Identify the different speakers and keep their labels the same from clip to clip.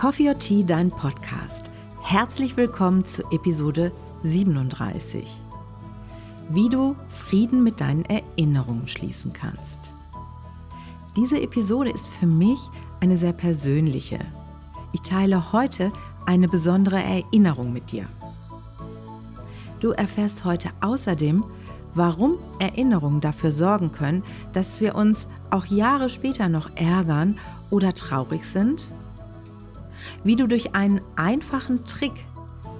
Speaker 1: Coffee or Tea, dein Podcast. Herzlich willkommen zu Episode 37. Wie du Frieden mit deinen Erinnerungen schließen kannst. Diese Episode ist für mich eine sehr persönliche. Ich teile heute eine besondere Erinnerung mit dir. Du erfährst heute außerdem, warum Erinnerungen dafür sorgen können, dass wir uns auch Jahre später noch ärgern oder traurig sind, wie du durch einen einfachen Trick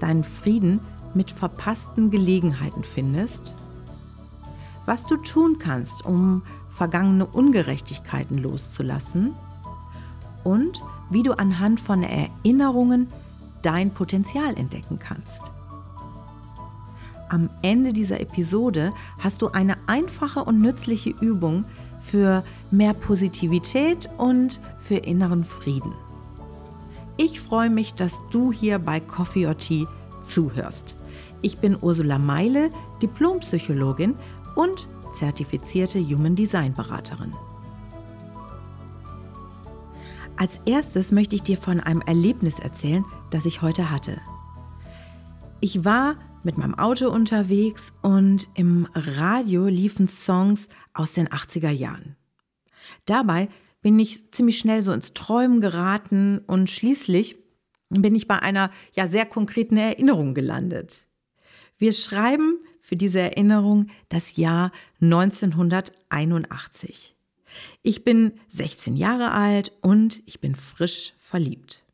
Speaker 1: deinen Frieden mit verpassten Gelegenheiten findest, was du tun kannst, um vergangene Ungerechtigkeiten loszulassen und wie du anhand von Erinnerungen dein Potenzial entdecken kannst. Am Ende dieser Episode hast du eine einfache und nützliche Übung für mehr Positivität und für inneren Frieden. Ich freue mich, dass du hier bei Coffee or Tea zuhörst. Ich bin Ursula Meile, Diplompsychologin und zertifizierte Human Design Beraterin. Als erstes möchte ich dir von einem Erlebnis erzählen, das ich heute hatte. Ich war mit meinem Auto unterwegs und im Radio liefen Songs aus den 80er Jahren. Dabei bin ich ziemlich schnell so ins Träumen geraten und schließlich bin ich bei einer ja sehr konkreten Erinnerung gelandet. Wir schreiben für diese Erinnerung das Jahr 1981. Ich bin 16 Jahre alt und ich bin frisch verliebt.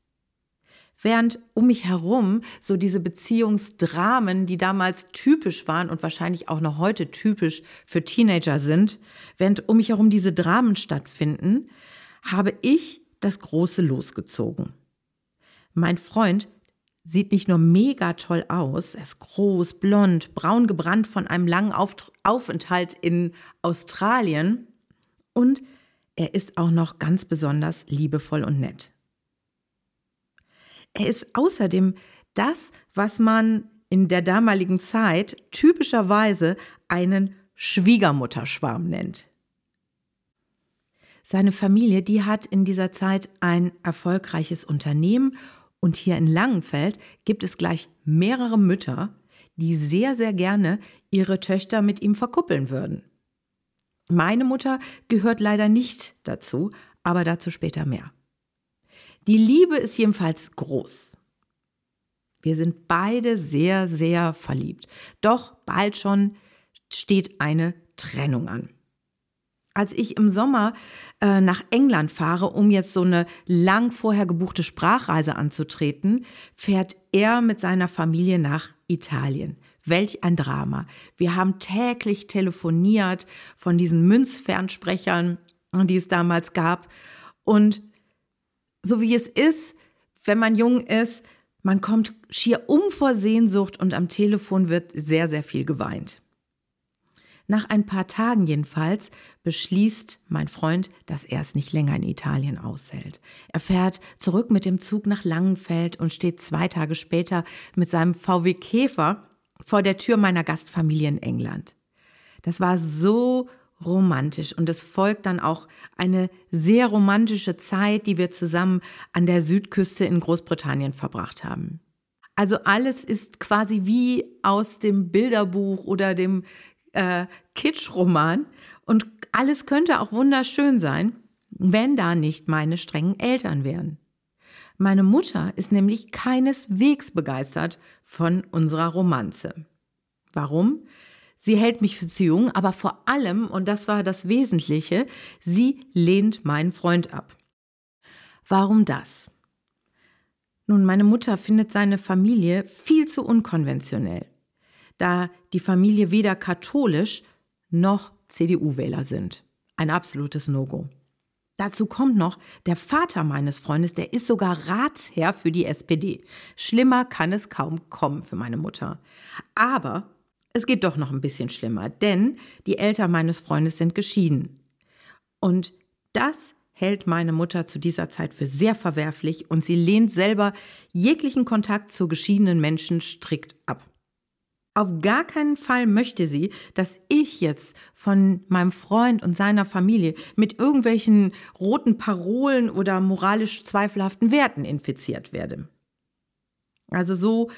Speaker 1: Während um mich herum so diese Beziehungsdramen, die damals typisch waren und wahrscheinlich auch noch heute typisch für Teenager sind, während um mich herum diese Dramen stattfinden, habe ich das große losgezogen. Mein Freund sieht nicht nur mega toll aus, er ist groß, blond, braun gebrannt von einem langen Aufenthalt in Australien und er ist auch noch ganz besonders liebevoll und nett. Er ist außerdem das, was man in der damaligen Zeit typischerweise einen Schwiegermutterschwarm nennt. Seine Familie, die hat in dieser Zeit ein erfolgreiches Unternehmen und hier in Langenfeld gibt es gleich mehrere Mütter, die sehr, sehr gerne ihre Töchter mit ihm verkuppeln würden. Meine Mutter gehört leider nicht dazu, aber dazu später mehr. Die Liebe ist jedenfalls groß. Wir sind beide sehr, sehr verliebt. Doch bald schon steht eine Trennung an. Als ich im Sommer äh, nach England fahre, um jetzt so eine lang vorher gebuchte Sprachreise anzutreten, fährt er mit seiner Familie nach Italien. Welch ein Drama. Wir haben täglich telefoniert von diesen Münzfernsprechern, die es damals gab. Und so wie es ist, wenn man jung ist, man kommt schier um vor Sehnsucht und am Telefon wird sehr, sehr viel geweint. Nach ein paar Tagen jedenfalls beschließt mein Freund, dass er es nicht länger in Italien aushält. Er fährt zurück mit dem Zug nach Langenfeld und steht zwei Tage später mit seinem VW Käfer vor der Tür meiner Gastfamilie in England. Das war so romantisch und es folgt dann auch eine sehr romantische Zeit, die wir zusammen an der Südküste in Großbritannien verbracht haben. Also alles ist quasi wie aus dem Bilderbuch oder dem äh, Kitschroman und alles könnte auch wunderschön sein, wenn da nicht meine strengen Eltern wären. Meine Mutter ist nämlich keineswegs begeistert von unserer Romanze. Warum? Sie hält mich für zu jung, aber vor allem, und das war das Wesentliche, sie lehnt meinen Freund ab. Warum das? Nun, meine Mutter findet seine Familie viel zu unkonventionell, da die Familie weder katholisch noch CDU-Wähler sind. Ein absolutes No-Go. Dazu kommt noch, der Vater meines Freundes, der ist sogar Ratsherr für die SPD. Schlimmer kann es kaum kommen für meine Mutter. Aber es geht doch noch ein bisschen schlimmer, denn die Eltern meines Freundes sind geschieden. Und das hält meine Mutter zu dieser Zeit für sehr verwerflich und sie lehnt selber jeglichen Kontakt zu geschiedenen Menschen strikt ab. Auf gar keinen Fall möchte sie, dass ich jetzt von meinem Freund und seiner Familie mit irgendwelchen roten Parolen oder moralisch zweifelhaften Werten infiziert werde. Also so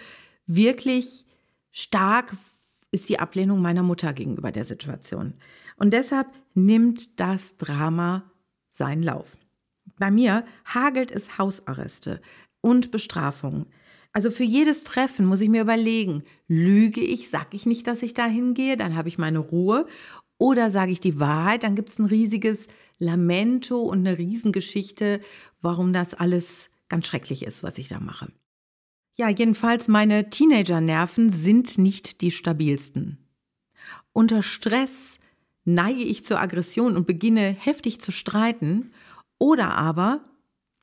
Speaker 1: wirklich stark ist die Ablehnung meiner Mutter gegenüber der Situation. Und deshalb nimmt das Drama seinen Lauf. Bei mir hagelt es Hausarreste und Bestrafungen. Also für jedes Treffen muss ich mir überlegen, lüge ich, sage ich nicht, dass ich dahin gehe, dann habe ich meine Ruhe. Oder sage ich die Wahrheit, dann gibt es ein riesiges Lamento und eine Riesengeschichte, warum das alles ganz schrecklich ist, was ich da mache. Ja, jedenfalls meine Teenager-Nerven sind nicht die stabilsten. Unter Stress neige ich zur Aggression und beginne heftig zu streiten. Oder aber,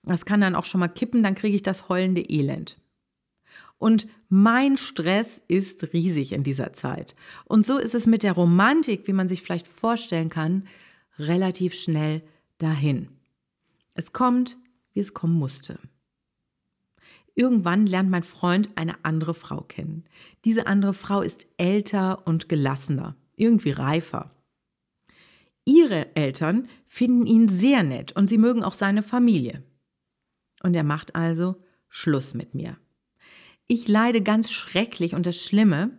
Speaker 1: das kann dann auch schon mal kippen, dann kriege ich das heulende Elend. Und mein Stress ist riesig in dieser Zeit. Und so ist es mit der Romantik, wie man sich vielleicht vorstellen kann, relativ schnell dahin. Es kommt, wie es kommen musste. Irgendwann lernt mein Freund eine andere Frau kennen. Diese andere Frau ist älter und gelassener, irgendwie reifer. Ihre Eltern finden ihn sehr nett und sie mögen auch seine Familie. Und er macht also Schluss mit mir. Ich leide ganz schrecklich und das Schlimme,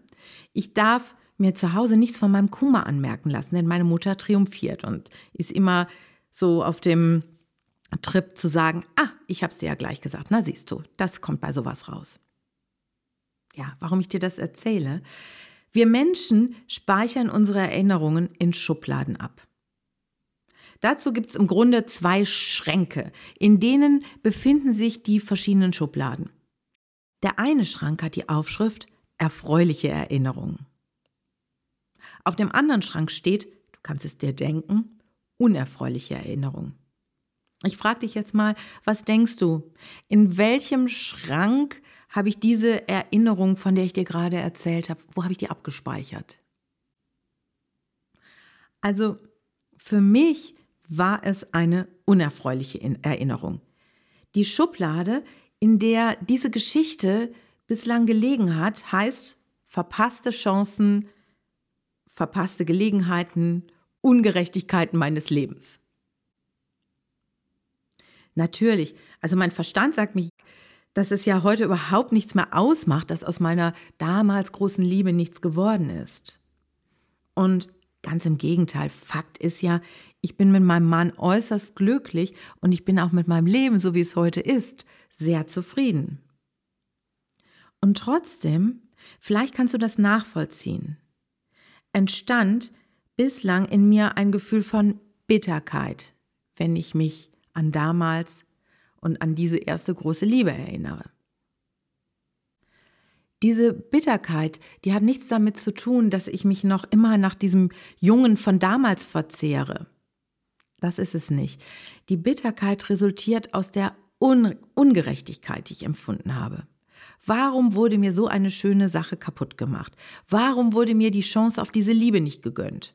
Speaker 1: ich darf mir zu Hause nichts von meinem Kummer anmerken lassen, denn meine Mutter triumphiert und ist immer so auf dem Trip zu sagen, ah, ich habe es dir ja gleich gesagt, na siehst du, das kommt bei sowas raus. Ja, warum ich dir das erzähle? Wir Menschen speichern unsere Erinnerungen in Schubladen ab. Dazu gibt es im Grunde zwei Schränke, in denen befinden sich die verschiedenen Schubladen. Der eine Schrank hat die Aufschrift erfreuliche Erinnerungen. Auf dem anderen Schrank steht, du kannst es dir denken, unerfreuliche Erinnerungen. Ich frage dich jetzt mal, was denkst du? In welchem Schrank habe ich diese Erinnerung, von der ich dir gerade erzählt habe, wo habe ich die abgespeichert? Also für mich war es eine unerfreuliche Erinnerung. Die Schublade, in der diese Geschichte bislang gelegen hat, heißt verpasste Chancen, verpasste Gelegenheiten, Ungerechtigkeiten meines Lebens. Natürlich, also mein Verstand sagt mir, dass es ja heute überhaupt nichts mehr ausmacht, dass aus meiner damals großen Liebe nichts geworden ist. Und ganz im Gegenteil, Fakt ist ja, ich bin mit meinem Mann äußerst glücklich und ich bin auch mit meinem Leben, so wie es heute ist, sehr zufrieden. Und trotzdem, vielleicht kannst du das nachvollziehen, entstand bislang in mir ein Gefühl von Bitterkeit, wenn ich mich an damals und an diese erste große Liebe erinnere. Diese Bitterkeit, die hat nichts damit zu tun, dass ich mich noch immer nach diesem Jungen von damals verzehre. Das ist es nicht. Die Bitterkeit resultiert aus der Un Ungerechtigkeit, die ich empfunden habe. Warum wurde mir so eine schöne Sache kaputt gemacht? Warum wurde mir die Chance auf diese Liebe nicht gegönnt?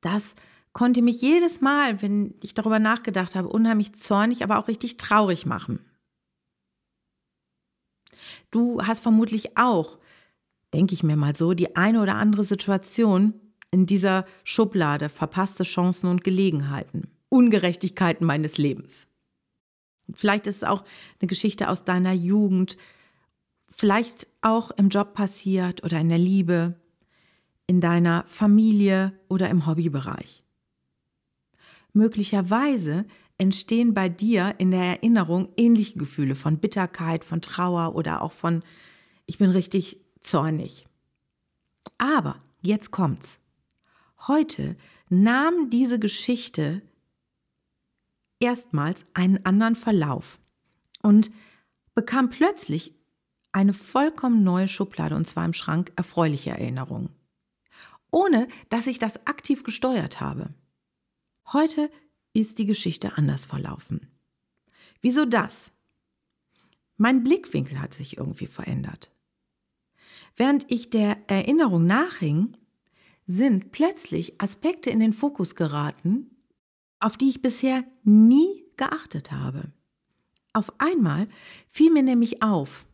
Speaker 1: Das konnte mich jedes Mal, wenn ich darüber nachgedacht habe, unheimlich zornig, aber auch richtig traurig machen. Du hast vermutlich auch, denke ich mir mal so, die eine oder andere Situation in dieser Schublade verpasste Chancen und Gelegenheiten, Ungerechtigkeiten meines Lebens. Vielleicht ist es auch eine Geschichte aus deiner Jugend, vielleicht auch im Job passiert oder in der Liebe, in deiner Familie oder im Hobbybereich. Möglicherweise entstehen bei dir in der Erinnerung ähnliche Gefühle von Bitterkeit, von Trauer oder auch von ich bin richtig zornig. Aber jetzt kommt's. Heute nahm diese Geschichte erstmals einen anderen Verlauf und bekam plötzlich eine vollkommen neue Schublade und zwar im Schrank erfreuliche Erinnerungen. Ohne dass ich das aktiv gesteuert habe. Heute ist die Geschichte anders verlaufen. Wieso das? Mein Blickwinkel hat sich irgendwie verändert. Während ich der Erinnerung nachhing, sind plötzlich Aspekte in den Fokus geraten, auf die ich bisher nie geachtet habe. Auf einmal fiel mir nämlich auf,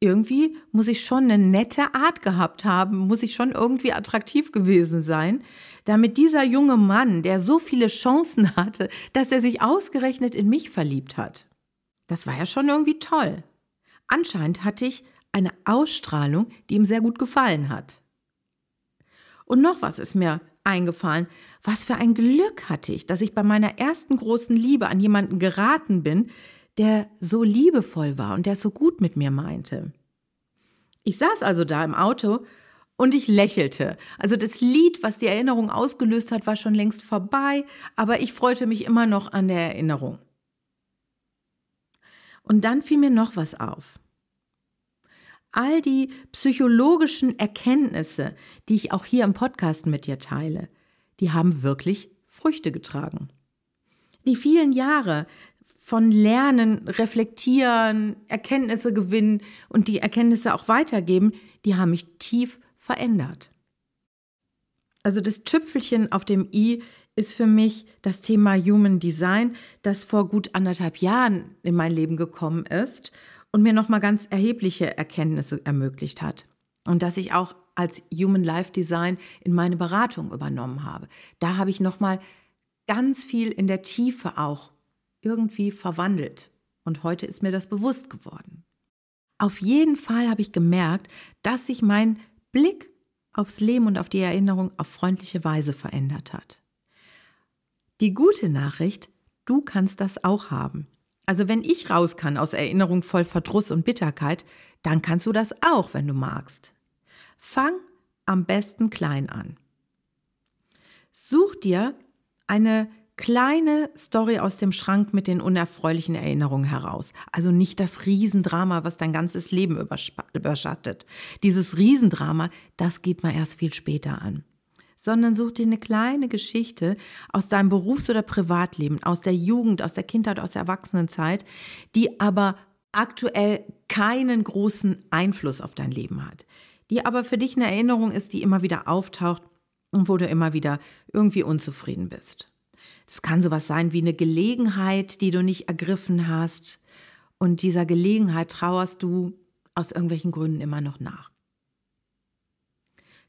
Speaker 1: irgendwie muss ich schon eine nette Art gehabt haben, muss ich schon irgendwie attraktiv gewesen sein, damit dieser junge Mann, der so viele Chancen hatte, dass er sich ausgerechnet in mich verliebt hat. Das war ja schon irgendwie toll. Anscheinend hatte ich eine Ausstrahlung, die ihm sehr gut gefallen hat. Und noch was ist mir eingefallen. Was für ein Glück hatte ich, dass ich bei meiner ersten großen Liebe an jemanden geraten bin, der so liebevoll war und der es so gut mit mir meinte. Ich saß also da im Auto und ich lächelte. Also das Lied, was die Erinnerung ausgelöst hat, war schon längst vorbei, aber ich freute mich immer noch an der Erinnerung. Und dann fiel mir noch was auf. All die psychologischen Erkenntnisse, die ich auch hier im Podcast mit dir teile, die haben wirklich Früchte getragen. Die vielen Jahre von Lernen, Reflektieren, Erkenntnisse gewinnen und die Erkenntnisse auch weitergeben, die haben mich tief verändert. Also das Tüpfelchen auf dem i ist für mich das Thema Human Design, das vor gut anderthalb Jahren in mein Leben gekommen ist und mir nochmal ganz erhebliche Erkenntnisse ermöglicht hat. Und dass ich auch als Human Life Design in meine Beratung übernommen habe. Da habe ich nochmal ganz viel in der Tiefe auch irgendwie verwandelt. Und heute ist mir das bewusst geworden. Auf jeden Fall habe ich gemerkt, dass sich mein Blick aufs Leben und auf die Erinnerung auf freundliche Weise verändert hat. Die gute Nachricht, du kannst das auch haben. Also wenn ich raus kann aus Erinnerung voll Verdruss und Bitterkeit, dann kannst du das auch, wenn du magst. Fang am besten klein an. Such dir eine kleine Story aus dem Schrank mit den unerfreulichen Erinnerungen heraus. Also nicht das Riesendrama, was dein ganzes Leben überschattet. Dieses Riesendrama, das geht mal erst viel später an. Sondern such dir eine kleine Geschichte aus deinem Berufs- oder Privatleben, aus der Jugend, aus der Kindheit, aus der Erwachsenenzeit, die aber aktuell keinen großen Einfluss auf dein Leben hat. Die aber für dich eine Erinnerung ist, die immer wieder auftaucht und wo du immer wieder irgendwie unzufrieden bist. Es kann sowas sein wie eine Gelegenheit, die du nicht ergriffen hast. Und dieser Gelegenheit trauerst du aus irgendwelchen Gründen immer noch nach.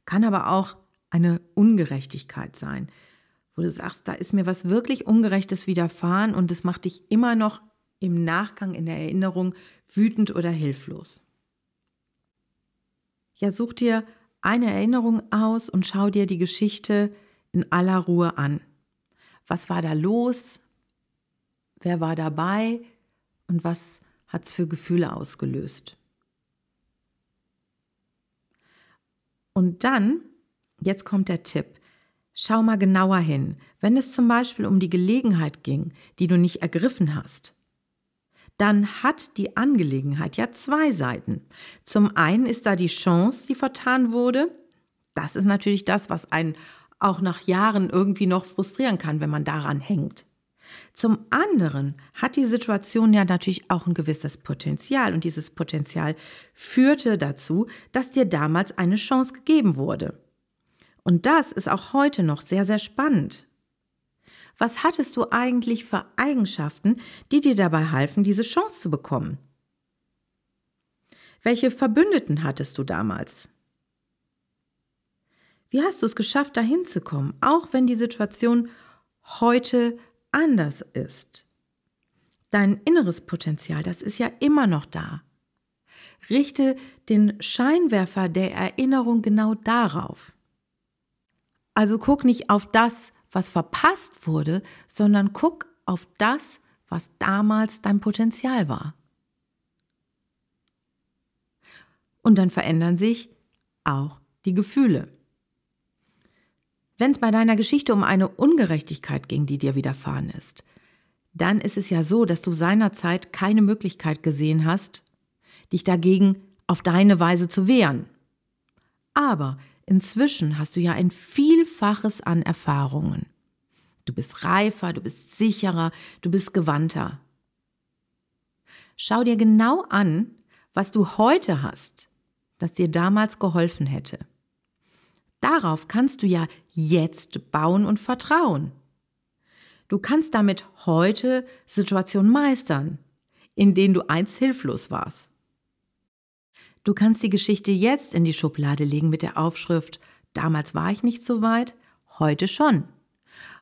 Speaker 1: Kann aber auch eine Ungerechtigkeit sein, wo du sagst, da ist mir was wirklich Ungerechtes widerfahren und es macht dich immer noch im Nachgang in der Erinnerung wütend oder hilflos. Ja, such dir eine Erinnerung aus und schau dir die Geschichte in aller Ruhe an. Was war da los? Wer war dabei? Und was hat es für Gefühle ausgelöst? Und dann, jetzt kommt der Tipp, schau mal genauer hin. Wenn es zum Beispiel um die Gelegenheit ging, die du nicht ergriffen hast, dann hat die Angelegenheit ja zwei Seiten. Zum einen ist da die Chance, die vertan wurde. Das ist natürlich das, was einen auch nach Jahren irgendwie noch frustrieren kann, wenn man daran hängt. Zum anderen hat die Situation ja natürlich auch ein gewisses Potenzial und dieses Potenzial führte dazu, dass dir damals eine Chance gegeben wurde. Und das ist auch heute noch sehr, sehr spannend. Was hattest du eigentlich für Eigenschaften, die dir dabei halfen, diese Chance zu bekommen? Welche Verbündeten hattest du damals? Wie hast du es geschafft, dahin zu kommen, auch wenn die Situation heute anders ist? Dein inneres Potenzial, das ist ja immer noch da. Richte den Scheinwerfer der Erinnerung genau darauf. Also guck nicht auf das, was verpasst wurde, sondern guck auf das, was damals dein Potenzial war. Und dann verändern sich auch die Gefühle. Wenn es bei deiner Geschichte um eine Ungerechtigkeit ging, die dir widerfahren ist, dann ist es ja so, dass du seinerzeit keine Möglichkeit gesehen hast, dich dagegen auf deine Weise zu wehren. Aber inzwischen hast du ja ein Vielfaches an Erfahrungen. Du bist reifer, du bist sicherer, du bist gewandter. Schau dir genau an, was du heute hast, das dir damals geholfen hätte. Darauf kannst du ja jetzt bauen und vertrauen. Du kannst damit heute Situationen meistern, in denen du einst hilflos warst. Du kannst die Geschichte jetzt in die Schublade legen mit der Aufschrift Damals war ich nicht so weit, heute schon.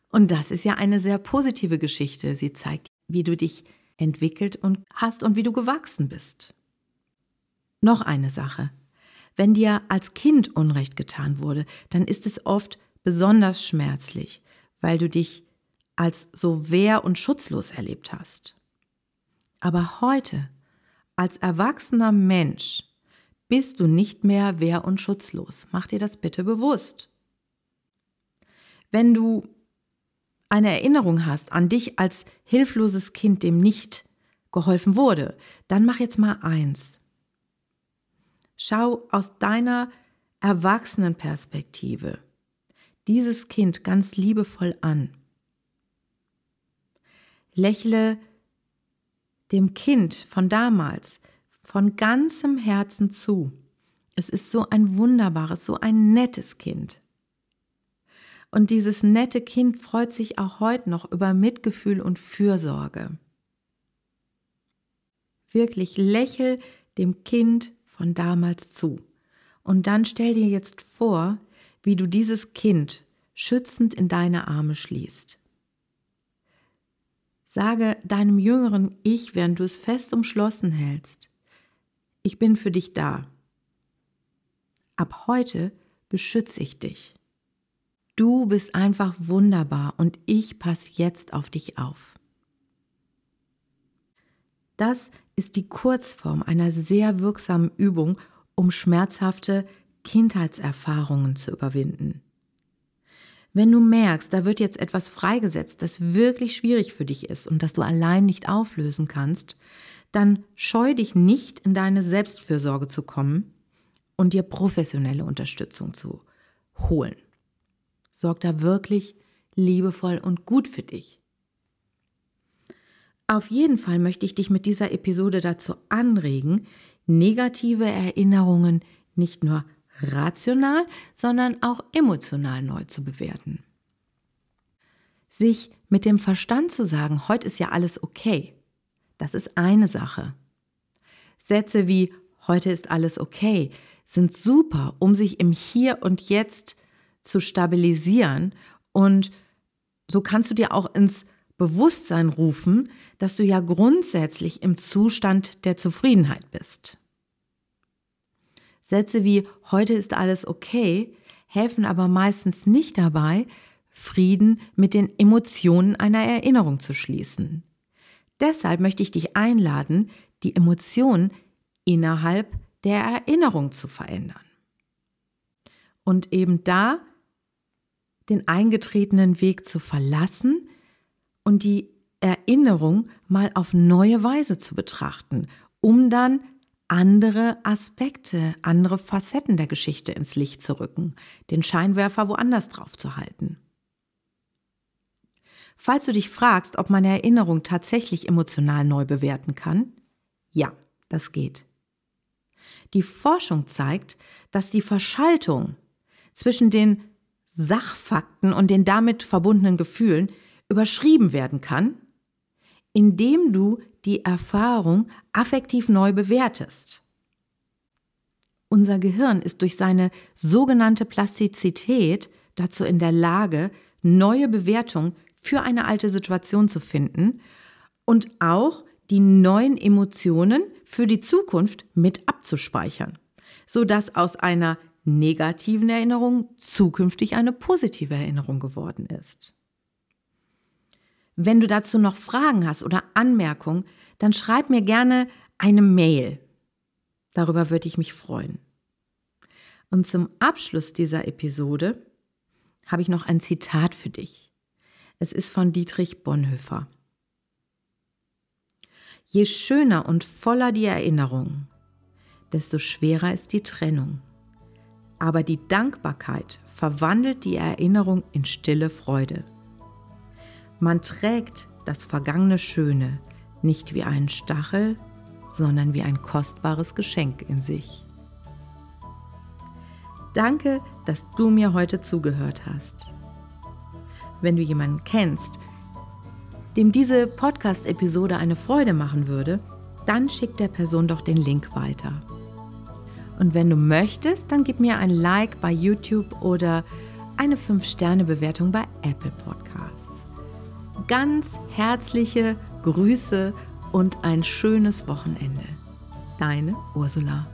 Speaker 1: Und das ist ja eine sehr positive Geschichte. Sie zeigt, wie du dich entwickelt und hast und wie du gewachsen bist. Noch eine Sache. Wenn dir als Kind Unrecht getan wurde, dann ist es oft besonders schmerzlich, weil du dich als so wehr- und schutzlos erlebt hast. Aber heute, als erwachsener Mensch, bist du nicht mehr wehr- und schutzlos. Mach dir das bitte bewusst. Wenn du eine Erinnerung hast an dich als hilfloses Kind, dem nicht geholfen wurde, dann mach jetzt mal eins. Schau aus deiner Erwachsenenperspektive dieses Kind ganz liebevoll an. Lächle dem Kind von damals von ganzem Herzen zu. Es ist so ein wunderbares, so ein nettes Kind. Und dieses nette Kind freut sich auch heute noch über Mitgefühl und Fürsorge. Wirklich lächel dem Kind von damals zu. Und dann stell dir jetzt vor, wie du dieses Kind schützend in deine Arme schließt. Sage deinem jüngeren Ich, während du es fest umschlossen hältst, ich bin für dich da. Ab heute beschütze ich dich. Du bist einfach wunderbar und ich passe jetzt auf dich auf. Das ist die Kurzform einer sehr wirksamen Übung, um schmerzhafte Kindheitserfahrungen zu überwinden. Wenn du merkst, da wird jetzt etwas freigesetzt, das wirklich schwierig für dich ist und das du allein nicht auflösen kannst, dann scheu dich nicht, in deine Selbstfürsorge zu kommen und dir professionelle Unterstützung zu holen. Sorg da wirklich liebevoll und gut für dich. Auf jeden Fall möchte ich dich mit dieser Episode dazu anregen, negative Erinnerungen nicht nur rational, sondern auch emotional neu zu bewerten. Sich mit dem Verstand zu sagen, heute ist ja alles okay, das ist eine Sache. Sätze wie heute ist alles okay sind super, um sich im Hier und Jetzt zu stabilisieren und so kannst du dir auch ins Bewusstsein rufen, dass du ja grundsätzlich im Zustand der Zufriedenheit bist. Sätze wie heute ist alles okay helfen aber meistens nicht dabei, Frieden mit den Emotionen einer Erinnerung zu schließen. Deshalb möchte ich dich einladen, die Emotionen innerhalb der Erinnerung zu verändern. Und eben da den eingetretenen Weg zu verlassen und die Erinnerung mal auf neue Weise zu betrachten, um dann andere Aspekte, andere Facetten der Geschichte ins Licht zu rücken, den Scheinwerfer woanders drauf zu halten. Falls du dich fragst, ob man Erinnerung tatsächlich emotional neu bewerten kann, ja, das geht. Die Forschung zeigt, dass die Verschaltung zwischen den Sachfakten und den damit verbundenen Gefühlen überschrieben werden kann, indem du die Erfahrung affektiv neu bewertest. Unser Gehirn ist durch seine sogenannte Plastizität dazu in der Lage, neue Bewertungen für eine alte Situation zu finden und auch die neuen Emotionen für die Zukunft mit abzuspeichern, sodass aus einer negativen Erinnerung zukünftig eine positive Erinnerung geworden ist. Wenn du dazu noch Fragen hast oder Anmerkungen, dann schreib mir gerne eine Mail. Darüber würde ich mich freuen. Und zum Abschluss dieser Episode habe ich noch ein Zitat für dich. Es ist von Dietrich Bonhoeffer. Je schöner und voller die Erinnerung, desto schwerer ist die Trennung. Aber die Dankbarkeit verwandelt die Erinnerung in stille Freude. Man trägt das vergangene Schöne nicht wie einen Stachel, sondern wie ein kostbares Geschenk in sich. Danke, dass du mir heute zugehört hast wenn du jemanden kennst, dem diese Podcast-Episode eine Freude machen würde, dann schick der Person doch den Link weiter. Und wenn du möchtest, dann gib mir ein Like bei YouTube oder eine 5-Sterne-Bewertung bei Apple Podcasts. Ganz herzliche Grüße und ein schönes Wochenende. Deine Ursula.